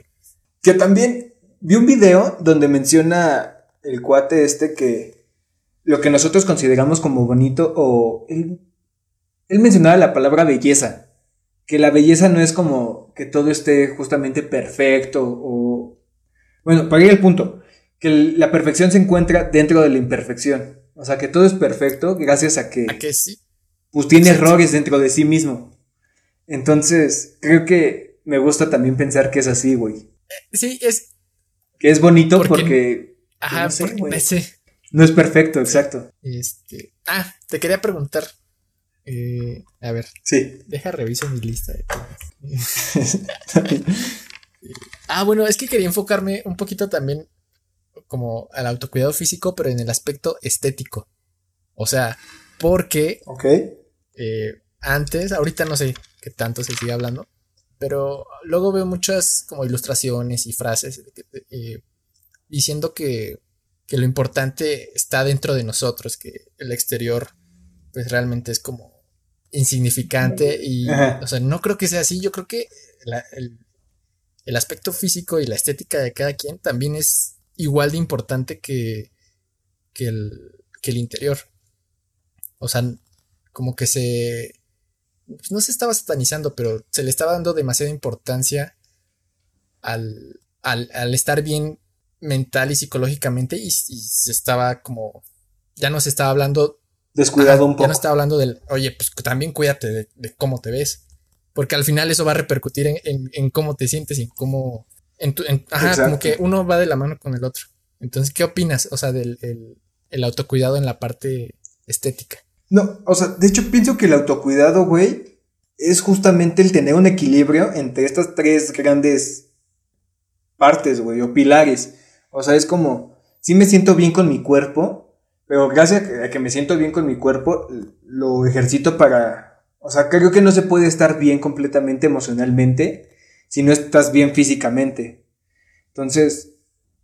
Que también vi un video donde menciona el cuate este que lo que nosotros consideramos como bonito o él, mencionaba la palabra belleza. Que la belleza no es como que todo esté justamente perfecto o... Bueno, para ir al punto, que la perfección se encuentra dentro de la imperfección. O sea, que todo es perfecto gracias a que, A que sí. pues tiene errores dentro de sí mismo. Entonces, creo que me gusta también pensar que es así, güey. Sí, es. Que es bonito porque, Ajá, no sé, güey. no es perfecto, exacto. Este. Ah, te quería preguntar. Eh, a ver, Sí. deja reviso mi lista de temas. Ah, bueno, es que quería enfocarme un poquito también como al autocuidado físico, pero en el aspecto estético. O sea, porque ok. eh, antes, ahorita no sé qué tanto se sigue hablando, pero luego veo muchas como ilustraciones y frases eh, diciendo que, que lo importante está dentro de nosotros, que el exterior pues realmente es como insignificante y, Ajá. o sea, no creo que sea así, yo creo que la- el, el aspecto físico y la estética de cada quien también es igual de importante que, que, el, que el interior. O sea, como que se... pues, no se estaba satanizando, pero se le estaba dando demasiada importancia al, al, al estar bien mental y psicológicamente y, y se estaba como... Ya no se estaba hablando Descuidado un poco. Ya no está hablando del, oye, pues también cuídate de, de cómo te ves. Porque al final eso va a repercutir en, en- en cómo te sientes y en cómo. En tu, ajá, Exacto. como que uno va de la mano con el otro. Entonces, ¿qué opinas? O sea, del el, el autocuidado en la parte estética. No, o sea, de hecho pienso que el autocuidado, güey, es justamente el tener un equilibrio entre estas tres grandes partes, güey, o pilares. O sea, es como, sí me siento bien con mi cuerpo, pero gracias a que- me siento bien con mi cuerpo, lo ejercito para... O sea, creo que no se puede estar bien completamente emocionalmente si no estás bien físicamente. Entonces,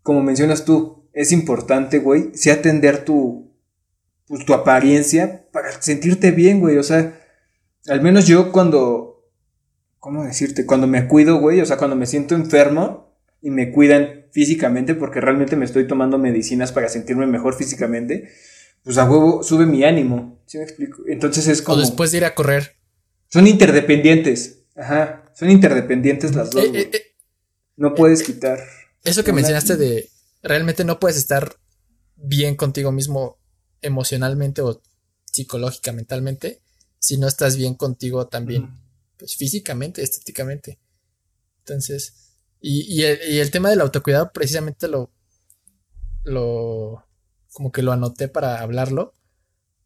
como mencionas tú, es importante, güey, sí atender tu, pues, tu apariencia para sentirte bien, güey. O sea, al menos yo cuando, ¿cómo decirte? Cuando me cuido, güey, o sea, cuando me siento enfermo y me cuidan físicamente, porque realmente me estoy tomando medicinas para sentirme mejor físicamente, pues a huevo sube mi ánimo. ¿Sí me explico? Entonces es como... O después de ir a correr. Son interdependientes. Ajá. Son interdependientes las dos. Eh, eh, eh, no puedes quitar. eso que mencionaste de realmente no puedes estar bien contigo mismo emocionalmente o psicológica, mentalmente, si no estás bien contigo también. pues físicamente, estéticamente. Entonces, y, y el, y el tema del autocuidado precisamente lo, lo, como que lo anoté para hablarlo,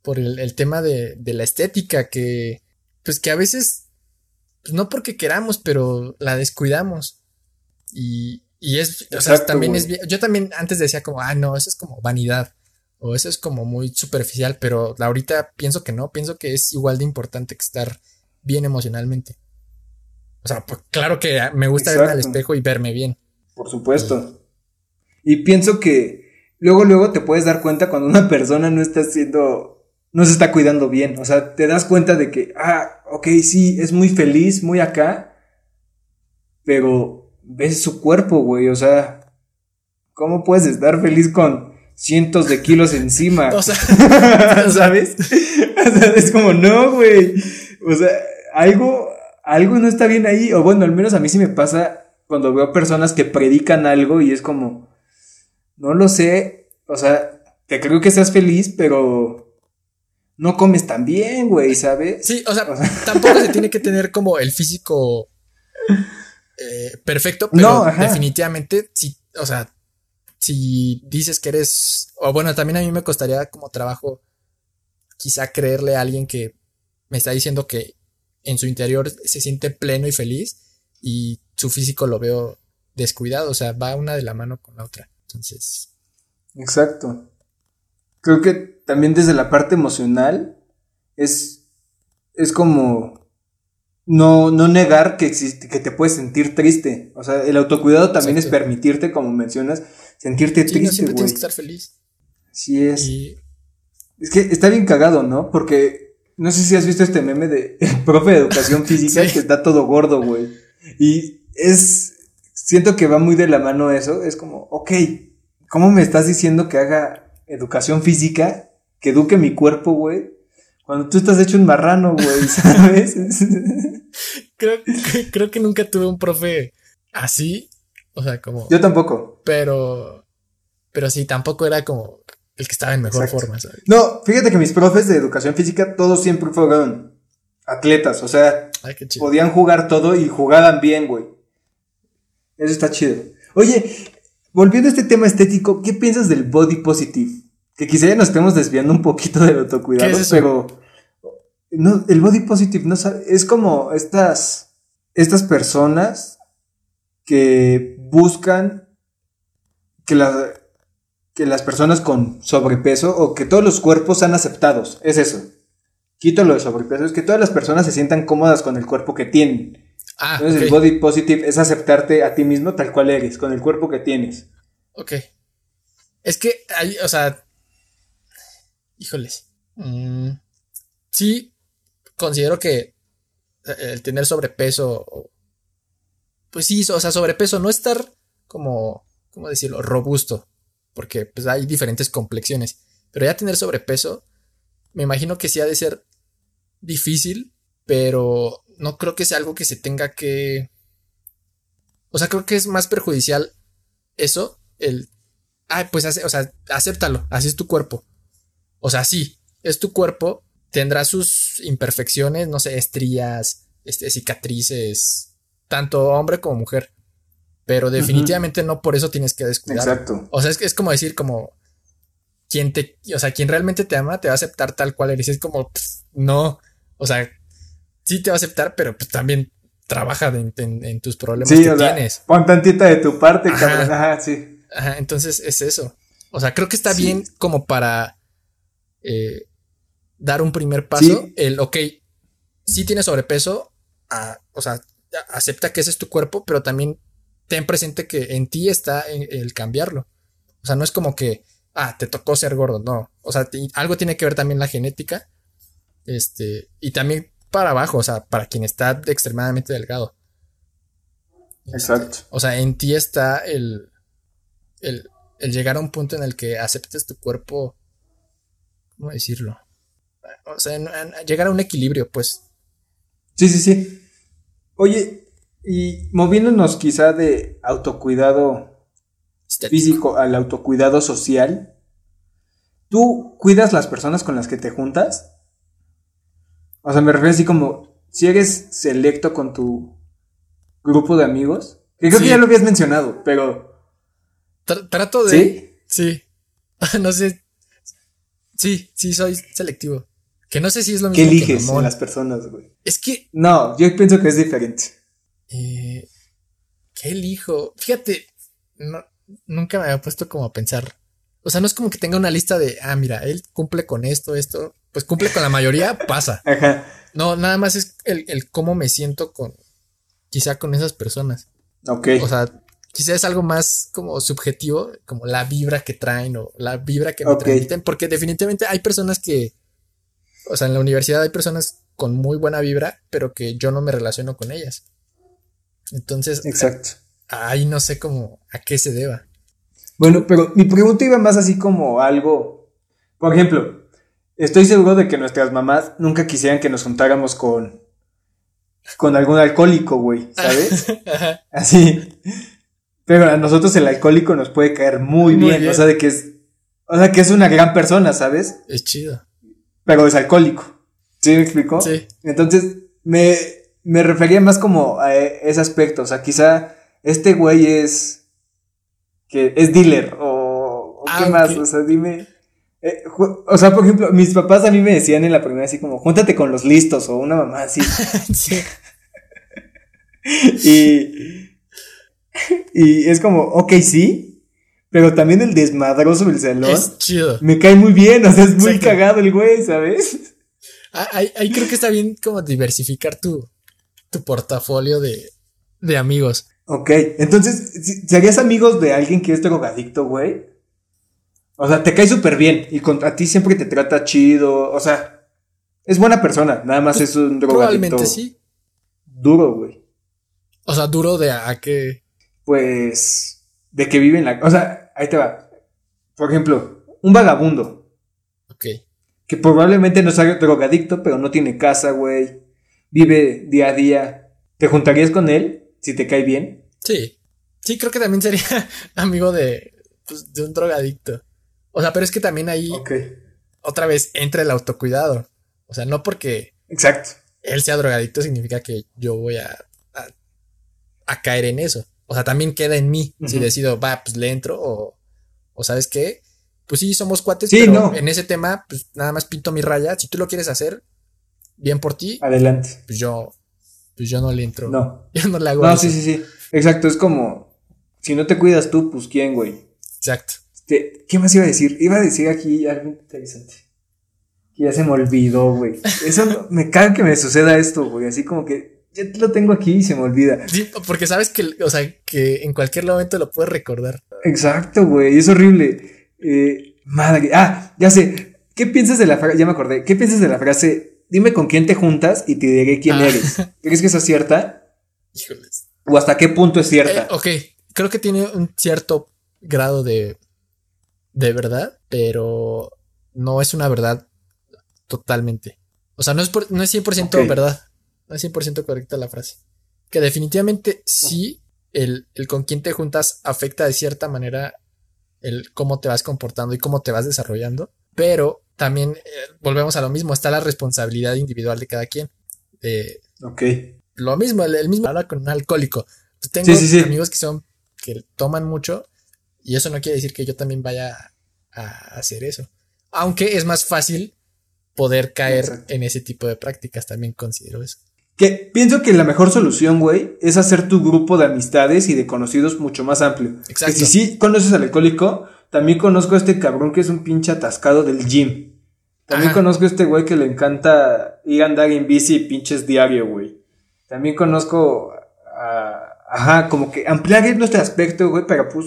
por el, el tema de, de la estética, que, pues que a veces, pues no porque queramos, pero la descuidamos. Y, y es, o sea, Exacto, también güey. es yo también antes decía como, ah, no, eso es como vanidad. O eso es como muy superficial, pero ahorita pienso que no, pienso que es igual de importante que estar bien emocionalmente. O sea, pues claro que me gusta verme al Exacto. espejo y verme bien. Por supuesto. Y pienso que luego, luego te puedes dar cuenta cuando una persona no está haciendo, no se está cuidando bien. O sea, te das cuenta de que, ah, ok, sí, es muy feliz, muy acá, pero ves su cuerpo, güey. O sea, ¿cómo puedes estar feliz con cientos de kilos encima? O sea, ¿Sabes? O sea, es como, no, güey. O sea, algo, algo no está bien ahí. O bueno, al menos a mí sí me pasa cuando veo personas que predican algo y es como, no lo sé. O sea, te creo que seas feliz, pero no comes tan bien, güey, ¿sabes? sí, o sea, O sea, tampoco se tiene que tener como el físico eh, perfecto, pero No, definitivamente, sí, o sea, si dices que eres, o bueno, también a mí me costaría como trabajo quizá creerle a alguien que me está diciendo que en su interior se siente pleno y feliz y su físico lo veo descuidado, o sea, va una de la mano con la otra. Entonces, Exacto. Creo que también desde la parte emocional es, es como no, no negar que existe, que te puedes sentir triste. O sea, el autocuidado también Exacto. es permitirte, como mencionas, sentirte sí, no triste, siempre tienes que estar feliz. Sí es. Y Es que está bien cagado, ¿no? Porque no sé si has visto este meme de el profe de educación física Sí. que está todo gordo, güey. Y es. Siento que va muy de la mano eso. Es como, ok, ¿cómo me estás diciendo que haga educación física? Que eduque mi cuerpo, güey. Cuando tú estás hecho un marrano, güey, ¿sabes? creo, que- creo que nunca tuve un profe así, o sea, como... Yo tampoco. pero pero sí tampoco era como el que estaba en mejor forma, ¿sabes? No, fíjate que mis profes de educación física todos siempre fueron atletas, o sea, podían jugar todo y jugaban bien, güey. Eso está chido. Oye, volviendo a este tema estético, ¿qué piensas del body positive? Que quizá ya nos estemos desviando un poquito del autocuidado, pero no, el body positive no es como estas estas personas que buscan que, que las personas con sobrepeso o que todos los cuerpos sean aceptados, es eso. Quito lo de sobrepeso, es que todas las personas se sientan cómodas con el cuerpo que tienen. Ah, Entonces el body positive es aceptarte a ti mismo tal cual eres, con el cuerpo que tienes. Ok. Es que hay, o sea, híjoles. Mm, sí, considero que eh, el tener sobrepeso, pues sí, o sea, sobrepeso, no estar como, ¿cómo decirlo?, robusto, porque pues hay diferentes complexiones, pero ya tener sobrepeso, me imagino que sí ha de ser difícil, pero no creo que sea algo que se tenga que... O sea, creo que es más perjudicial eso, el... Ah, pues, o sea, acéptalo, así es tu cuerpo. O sea, sí, es tu cuerpo, tendrá sus imperfecciones, no sé, estrías, este, cicatrices, tanto hombre como mujer. Pero definitivamente no por eso tienes que descuidar. Exacto. O sea, es, es como decir, como quien te, o sea, quien realmente te ama te va a aceptar tal cual eres. Es como, no, o sea, sí te va a aceptar, pero pues también trabaja en, tus problemas que tienes. Pon tantita de tu parte, cabrón. Ajá, sí. Ajá, entonces es eso. O sea, creo que está bien como para eh, dar un primer paso. El, ok, sí tienes sobrepeso, o sea, acepta que ese es tu cuerpo, pero también ten presente que en ti está el cambiarlo. O sea, no es como que, ah, te tocó ser gordo, no. O sea, algo tiene que ver también la genética. Este, y también para abajo, o sea, para quien está extremadamente delgado. Exacto. o sea, en ti está el, el, el llegar a un punto en el que aceptes tu cuerpo. ¿Cómo decirlo? O sea, llegar a un equilibrio, pues. Sí, sí, sí. Oye, y moviéndonos quizá de autocuidado físico al autocuidado social, ¿tú cuidas las personas con las que te juntas? O sea, me refiero así como, si eres selecto con tu grupo de amigos, que creo que ya lo habías mencionado, pero... trato de... Sí. Sí. no sé. Sí, sí, soy selectivo. Que no sé si es lo mismo. ¿Qué eliges en las personas, güey? Es que. No, yo pienso que es diferente. Eh, ¿Qué elijo? Fíjate, nunca me había puesto como a pensar. O sea, no es como que tenga una lista de, ah, mira, él cumple con esto, esto. Pues cumple con la mayoría, pasa. Ajá. No, nada más es el, cómo me siento con. Quizá con esas personas. Ok. O sea, quizá es algo más como subjetivo, como la vibra que traen o la vibra que me transmiten. Porque definitivamente hay personas que o sea, en la universidad hay personas con muy buena vibra, pero que yo no me relaciono con ellas. Entonces, Exacto. ahí no sé cómo, a qué se deba. Bueno, pero mi pregunta iba más así como algo, por ejemplo, estoy seguro de que nuestras mamás nunca quisieran que nos juntáramos con, con algún alcohólico, güey, ¿sabes? así. Pero a nosotros el alcohólico nos puede caer muy, bien, bien, o sea, de que es, o sea, que es una gran persona, ¿sabes? Es chido pero es alcohólico. ¿Sí me explico? Sí. Entonces, me, me refería más como a ese aspecto. O sea, quizá este güey es. que es dealer. O, qué ah, más. O sea, dime. Eh, o sea, por ejemplo, mis papás a mí me decían en la primera así como, júntate con los listos o una mamá así. sí. y, y es como, ok, sí, pero también el desmadroso del salón. Es chido. Me cae muy bien, o sea, es muy cagado el güey, ¿sabes? Ah, ahí, creo que está bien como diversificar tu, tu portafolio de, de amigos. Ok, entonces, ¿serías amigos de alguien que es drogadicto, güey? O sea, te cae súper bien y a ti siempre te trata chido, o sea, es buena persona, nada más es un drogadicto. Probablemente sí. Duro, güey. O sea, duro de a qué. Pues de que vive en la... O sea, ahí te va. Por ejemplo, un vagabundo. Ok. Que probablemente no sea drogadicto, pero no tiene casa, güey. Vive día a día. ¿Te juntarías con él si te cae bien? Sí. Sí, creo que también sería amigo de, pues, de un drogadicto. O sea, pero es que también ahí Ok. otra vez entra el autocuidado. O sea, no porque Exacto. él sea drogadicto significa que yo voy a, a, a caer en eso. O sea, también queda en mí si decido, va, pues le entro o, o sabes qué, pues sí, somos cuates, Sí, pero no. en ese tema, pues nada más pinto mi raya. Si tú lo quieres hacer, bien por ti, Adelante. pues yo, pues yo no le entro. No. Yo no le hago No, eso. sí, sí, sí. Exacto, es como, si no te cuidas tú, pues quién, güey. Exacto. Este, ¿Qué más iba a decir? Iba a decir aquí algo interesante. Que ya se me olvidó, güey. Eso me caga que me suceda esto, güey. Así como que ya lo tengo aquí y se me olvida. Sí, porque sabes que, o sea, que en cualquier momento lo puedes recordar. Exacto, güey. Es horrible. Eh, madre. Ah, ya sé. ¿Qué piensas de la frase? Ya me acordé. ¿Qué piensas de la frase? Dime con quién te juntas y te diré quién Ah. eres. ¿Crees que eso es cierta? Híjoles. ¿O hasta qué punto es cierta? Eh, ok, creo que tiene un cierto grado de, de verdad, pero no es una verdad totalmente. O sea, no es, por- no es 100% Ok. verdad. No es 100% correcta la frase. Que definitivamente sí, el, el con quién te juntas afecta de cierta manera el cómo te vas comportando y cómo te vas desarrollando. Pero también eh, volvemos a lo mismo, está la responsabilidad individual de cada quien. Ok. lo mismo, el, el mismo habla con un alcohólico. Pues tengo Sí, sí, sí. amigos que son, que toman mucho y eso no quiere decir que yo también vaya a, a hacer eso. Aunque es más fácil poder caer Exacto. en ese tipo de prácticas, también considero eso. Que pienso que la mejor solución, güey, es hacer tu grupo de amistades y de conocidos mucho más amplio. Exacto. Que si sí conoces al alcohólico, también conozco a este cabrón que es un pinche atascado del gym. También Ajá. conozco a este güey que le encanta ir a andar en bici y pinches diario, güey. También conozco a... Ajá, como que ampliar nuestro aspecto, güey, para pues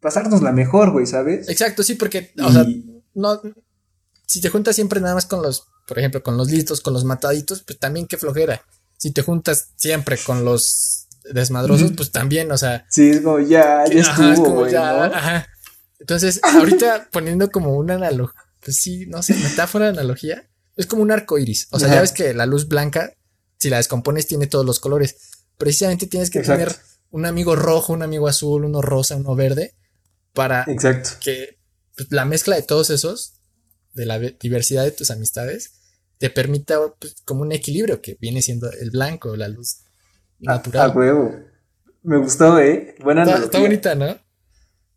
pasarnos la mejor, güey, ¿sabes? Exacto, sí, porque, o sea, no, si te juntas siempre nada más con los, por ejemplo, con los listos, con los mataditos, pues también qué flojera. Si te juntas siempre con los desmadrosos, pues también, o sea, Sí, es como ya, ya Ajá, es estuvo, como güey, ya, ¿no? ajá. Entonces, ahorita poniendo como una analogía, pues sí, no sé, metáfora, analogía, es como un arco iris. O sea, Ajá. ya ves que la luz blanca, si la descompones, tiene todos los colores. Precisamente tienes que Exacto. tener un amigo rojo, un amigo azul, uno rosa, uno verde, para Exacto. que pues, la mezcla de todos esos, de la ve- diversidad de tus amistades, te permita pues, como un equilibrio que viene siendo el blanco, la luz A, natural. a huevo. Me gustó, ¿eh? Buena está, analogía. está bonita, ¿no?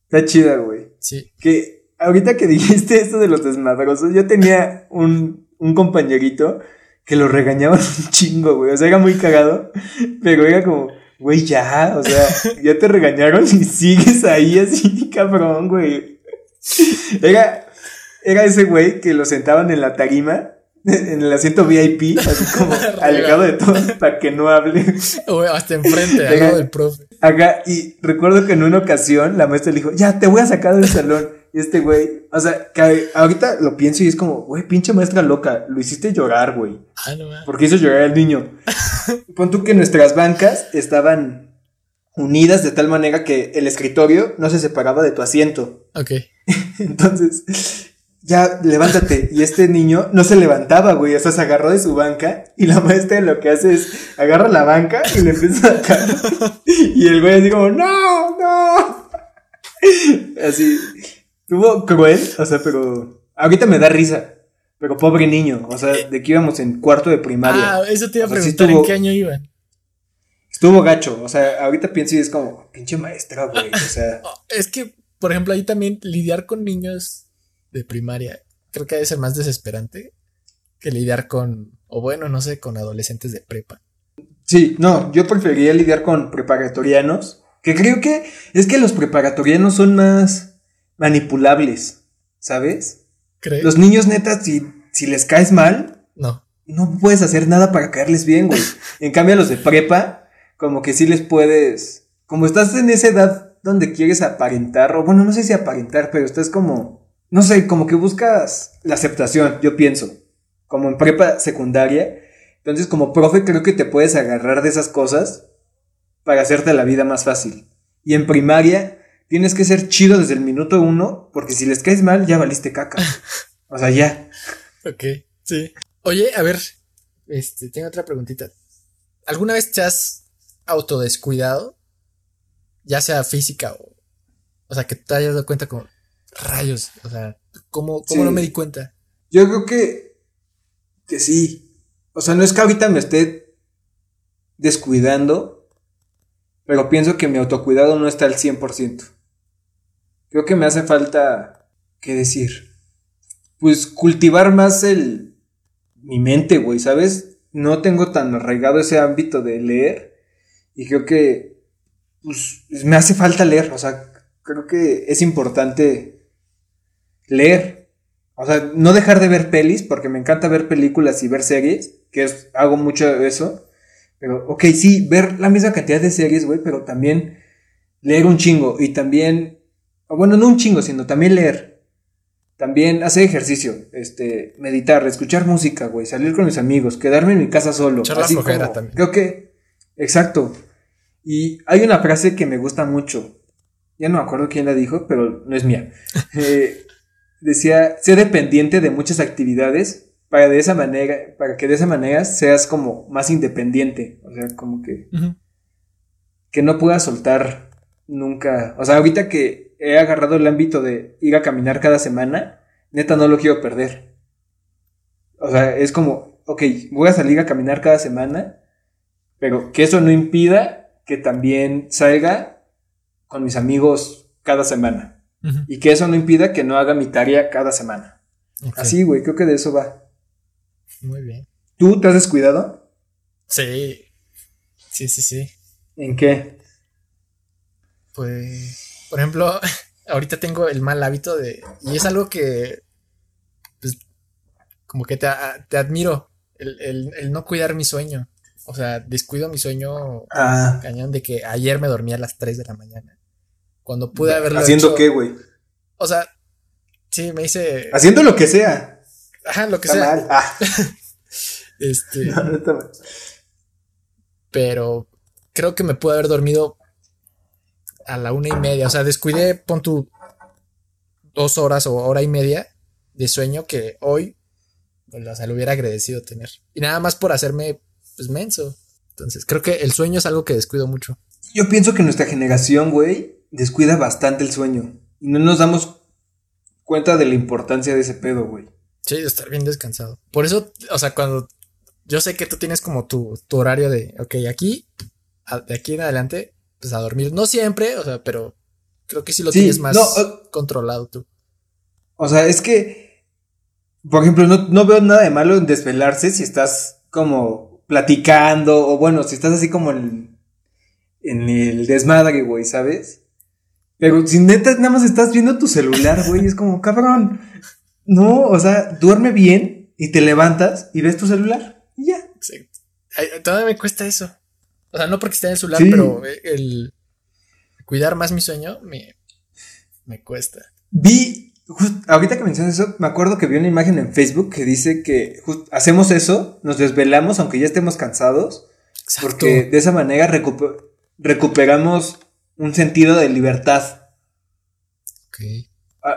Está chida, güey. Sí. Que ahorita que dijiste esto de los desmadrosos, yo tenía un, un compañerito que lo regañaban un chingo, güey. O sea, era muy cagado, pero era como, güey, ya, o sea, ya te regañaron y sigues ahí así, cabrón, güey. Era, era ese güey que lo sentaban en la tarima, en el asiento VIP, así como alejado de todo para que no hable. O hasta enfrente, al lado del profe. Acá, y recuerdo que en una ocasión la maestra le dijo, ya, te voy a sacar del salón. Y este güey, o sea, que ahorita lo pienso y es como, güey, pinche maestra loca, lo hiciste llorar, güey. Ah, no. Porque hizo llorar al niño. Pon tú que nuestras bancas estaban unidas de tal manera que el escritorio no se separaba de tu asiento. Ok. Entonces, ya, levántate. Y este niño no se levantaba, güey. O sea, se agarró de su banca. Y la maestra lo que hace es agarra la banca y le empieza a sacar. Y el güey así como, no, no. Así. Estuvo cruel. O sea, pero. Ahorita me da risa. Pero pobre niño. O sea, de que íbamos en cuarto de primaria. Ah, eso te iba a O sea, sí preguntar estuvo- en qué año iban. Estuvo gacho. O sea, ahorita pienso y es como, pinche maestra, güey. O sea. Es que, por ejemplo, ahí también lidiar con niños de primaria creo que debe ser más desesperante que lidiar con, o bueno, no sé, con adolescentes de prepa. Sí, no, yo preferiría lidiar con preparatorianos, que creo que es que los preparatorianos son más manipulables, ¿sabes? ¿Crees? Los niños netas, si, si les caes mal, No. no puedes hacer nada para caerles bien, güey. En cambio, a los de prepa, como que sí les puedes, como estás en esa edad donde quieres aparentar, o bueno, no sé si aparentar, pero estás como, no sé, como que buscas la aceptación, yo pienso, como en prepa secundaria. Entonces, como profe, creo que te puedes agarrar de esas cosas para hacerte la vida más fácil. Y en primaria, tienes que ser chido desde el minuto uno, porque si les caes mal, ya valiste caca. O sea, ya. Ok, sí. Oye, a ver, este, tengo otra preguntita. ¿Alguna vez te has autodescuidado? Ya sea física o, o sea, que te hayas dado cuenta como, Rayos, o sea, ¿cómo, cómo no me di cuenta? Yo creo que, que sí. O sea, no es que ahorita me esté descuidando, pero pienso que mi autocuidado no está al 100%. Creo que me hace falta, ¿qué decir? Pues cultivar más el, mi mente, güey, ¿sabes? No tengo tan arraigado ese ámbito de leer y creo que, pues, me hace falta leer, o sea, creo que es importante leer. O sea, no dejar de ver pelis, porque me encanta ver películas y ver series, que es, hago mucho eso. Pero, ok, sí, ver la misma cantidad de series, güey, pero también leer un chingo y también, bueno, no un chingo, sino también leer. También hacer ejercicio, este, meditar, escuchar música, güey, salir con mis amigos, quedarme en mi casa solo. así también. Creo que, exacto. Y hay una frase que me gusta mucho. Ya no me acuerdo quién la dijo, pero no es mía. Eh, decía, sé dependiente de muchas actividades para de esa manera, para que de esa manera seas como más independiente. O sea, como que, que no puedas soltar nunca. O sea, ahorita que he agarrado el ámbito de ir a caminar cada semana, neta no lo quiero perder. O sea, es como, ok, voy a salir a caminar cada semana, pero que eso no impida que también salga con mis amigos cada semana. Y que eso no impida que no haga mi tarea cada semana. Así, güey, creo que de eso va. Muy bien. ¿Tú te has descuidado? Sí. Sí, sí, sí. ¿En qué? Pues, por ejemplo, ahorita tengo el mal hábito de... Y es algo que... Pues, como que te, admiro. El, no cuidar mi sueño. O sea, descuido mi sueño ah. cañón de que ayer me dormí a las 3 de la mañana. Cuando pude haberlo ¿Haciendo qué, güey? O sea, sí, me hice. Haciendo lo que sea. Ajá, lo que sea. Ah. este. No, Pero creo que me pude haber dormido a la una y media. O sea, descuidé, pon tu dos horas o hora y media de sueño que hoy, pues, o sea, lo hubiera agradecido tener. Y nada más por hacerme, pues, menso. Entonces, creo que el sueño es algo que descuido mucho. Yo pienso que nuestra generación, güey, descuida bastante el sueño. Y no nos damos cuenta de la importancia de ese pedo, güey. Sí, de estar bien descansado. Por eso, o sea, cuando yo sé que tú tienes como tu, tu horario de, ok, aquí, de aquí en adelante, pues a dormir. No siempre, o sea, pero creo que sí lo tienes más controlado tú. O sea, es que, por ejemplo, no, no veo nada de malo en desvelarse si estás como platicando, o bueno, si estás así como en, en el desmadre, güey, ¿sabes? Pero si neta nada más estás viendo tu celular, güey, es como, cabrón. No, o sea, duerme bien y te levantas y ves tu celular y ya. Sí. todavía me cuesta eso. O sea, no porque esté en el celular, pero el cuidar más mi sueño me, me cuesta. Vi, ahorita que mencionas eso, me acuerdo que vi una imagen en Facebook que dice que hacemos eso, nos desvelamos aunque ya estemos cansados, porque de esa manera recuperamos un sentido de libertad. Ok.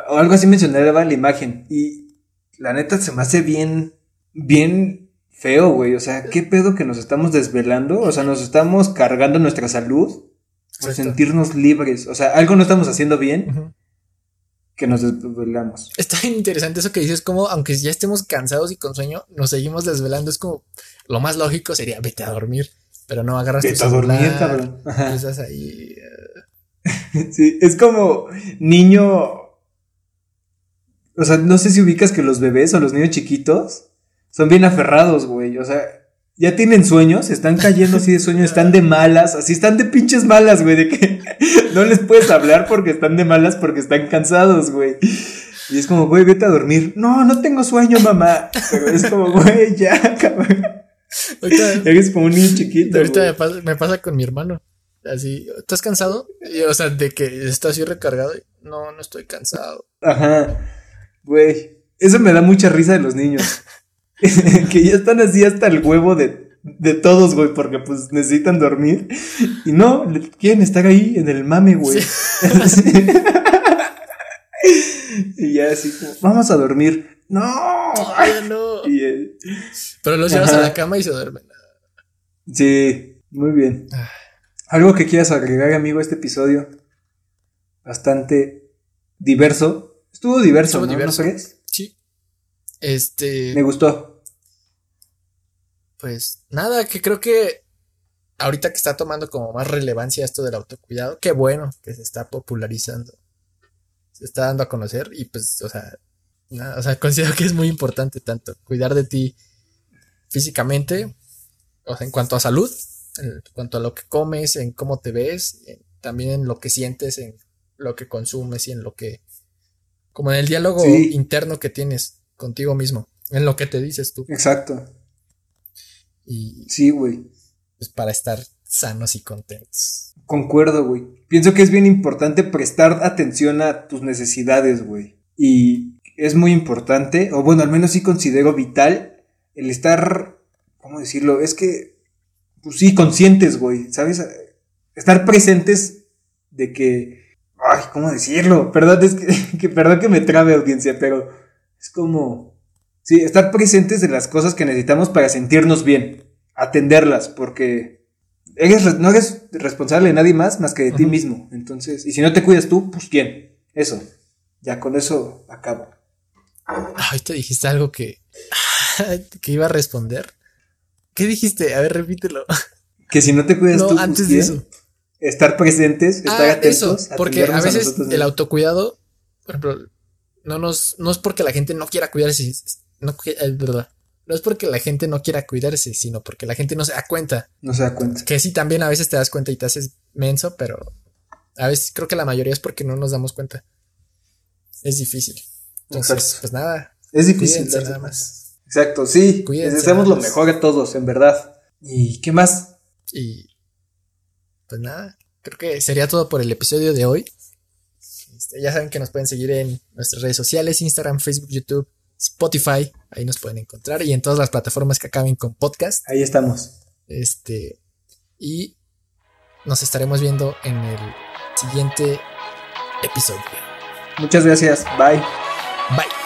O algo así mencionaba la imagen. Y la neta se me hace bien, bien feo, güey. O sea, ¿qué pedo que nos estamos desvelando? O sea, nos estamos cargando nuestra salud por sentirnos libres. O sea, algo no estamos haciendo bien. Que nos desvelamos. Está interesante eso que dices, como aunque ya estemos cansados y con sueño, nos seguimos desvelando. Es como lo más lógico sería vete a dormir. Pero no agarras tu celular. Dormir, cabrón. Estás ahí. Sí, es como niño. O sea, no sé si ubicas que los bebés o los niños chiquitos son bien aferrados, güey. O sea, ya tienen sueños, están cayendo así de sueño, están de malas, así están de pinches malas, güey, de que no les puedes hablar porque están de malas porque están cansados, güey. Y es como, güey, vete a dormir. No, no tengo sueño, mamá. Pero es como, güey, ya, cabrón. Eres como un niño chiquito. Ahorita me pasa, con mi hermano. Así, ¿estás cansado? o sea, de que está así recargado. No, no estoy cansado. Ajá. Güey, eso me da mucha risa de los niños. que ya están así hasta el huevo de, de todos, güey, porque pues necesitan dormir. Y no, quieren estar ahí en el mame, güey. y ya así vamos a dormir. No, no. Eh, Pero los llevas a la cama y se duermen. Sí, muy bien. Ah. ¿Algo que quieras agregar, amigo, a este episodio? Bastante diverso. Estuvo diverso, Estuvo ¿no? diverso. ¿No crees? Sí. Este. Me gustó. Pues nada, que creo que ahorita que está tomando como más relevancia esto del autocuidado, qué bueno que se está popularizando. Se está dando a conocer y pues, o sea, nada, o sea, considero que es muy importante tanto cuidar de ti físicamente, o sea, en cuanto a salud, en cuanto a lo que comes, en cómo te ves, en- también en lo que sientes, en lo que consumes y en lo que, como en el diálogo Sí. interno que tienes contigo mismo, en lo que te dices tú Exacto. y Sí, güey. pues para estar sanos y contentos. Concuerdo, güey. Pienso que es bien importante prestar atención a tus necesidades, güey. Y es muy importante, o bueno, al menos sí considero vital, el estar, ¿cómo decirlo? Es que, pues sí, conscientes, güey, ¿sabes? Estar presentes de que, ay, ¿cómo decirlo? Perdón, es que, que- perdón que me trabe audiencia, pero es como, sí, estar presentes de las cosas que necesitamos para sentirnos bien, atenderlas, porque eres, re- no eres responsable de nadie más más que de ti mismo. Entonces, y si no te cuidas tú, pues quién. Eso. Ya con eso acabo. Ay, te dijiste algo que, que iba a responder. ¿Qué dijiste? A ver, repítelo. Que si no te cuidas No, tú, pues, antes de eso. Estar presentes, estar Ah, atentos. eso, porque a veces el autocuidado, por ejemplo, no nos, no es porque la gente no quiera cuidarse, no, que- eh, verdad, no es porque la gente no quiera cuidarse, sino porque la gente no se da cuenta. No se da cuenta. Que sí, también a veces te das cuenta y te haces menso, pero a veces creo que la mayoría es porque no nos damos cuenta. Es difícil. Entonces, Exacto. pues nada, Es difícil. cuídense nada más. Exacto, sí. Cuídense Les deseamos lo mejor a todos, en verdad. ¿Y qué más? Y pues nada, creo que sería todo por el episodio de hoy. Este, ya saben que nos pueden seguir en nuestras redes sociales, Instagram, Facebook, YouTube, Spotify, ahí nos pueden encontrar y en todas las plataformas que acaben con podcast. Ahí estamos. Este, y nos estaremos viendo en el siguiente episodio. Muchas gracias. Bye. Bye.